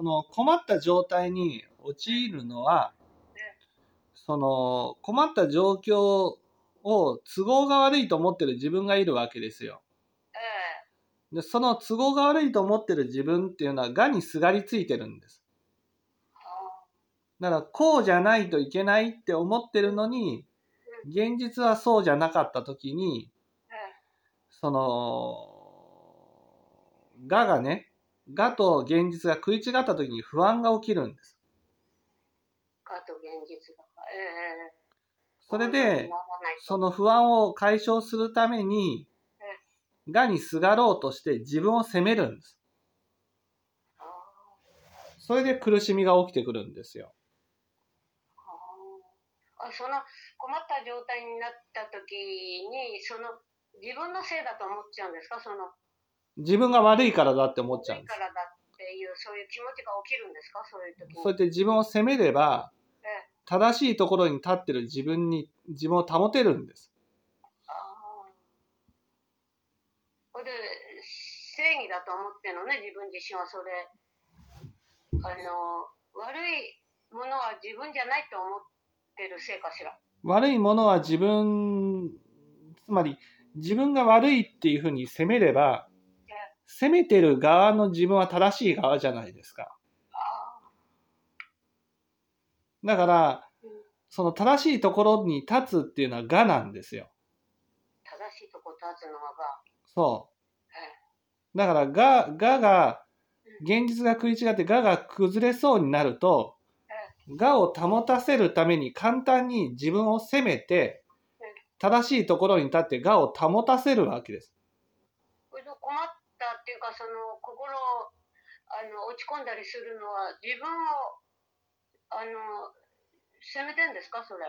その困った状態に陥るのはね、その困った状況を都合が悪いと思ってる自分がいるわけですよ。ええで、その都合が悪いと思ってる自分っていうのは、がにすがりついてるんです。はだから、こうじゃないといけないって思ってるのに、現実はそうじゃなかった時に、その、ががね、がと現実が食い違った時に不安が起きるんです。えかと現実が。ええそれなで、その不安を解消するために、がにすがろうとして自分を責めるんです。あそれで苦しみが起きてくるんですよ。ああその困った状態になった時にその自分のせいだと思っちゃうんですか？その自分が悪いからだって思っちゃうんです。からだっていうそういう気持ちが起きるんですか？そういう時に。そうやって自分を責めれば、ええ。正しいところに立ってる自分に自分を保てるんです。ああで正義だと思ってるのね？自分自身はそれ。あの悪いものは自分じゃないと思ってるせいかしら。悪いものは自分、つまり自分が悪いっていうふうに責めれば、責めてる側の自分は正しい側じゃないですか。あだからうん、その正しいところに立つっていうのは我なんですよ。正しいとこ立つのはがそう。だから我、我が、現実が食い違って我が崩れそうになると、我を保たせるために簡単に自分を責めて、正しいところに立って我を保たせるわけです。困っその心をあの落ち込んだりするのは自分をあの責めてんですかそれ？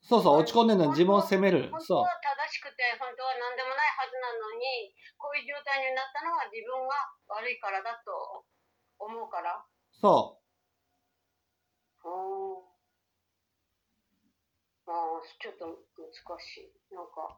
そうそう、落ち込んでるのは自分を責める。そう。正しくて本当は何でもないはずなのにこういう状態になったのは自分が悪いからだと思うから？そう。んまあちょっと難しい。なんか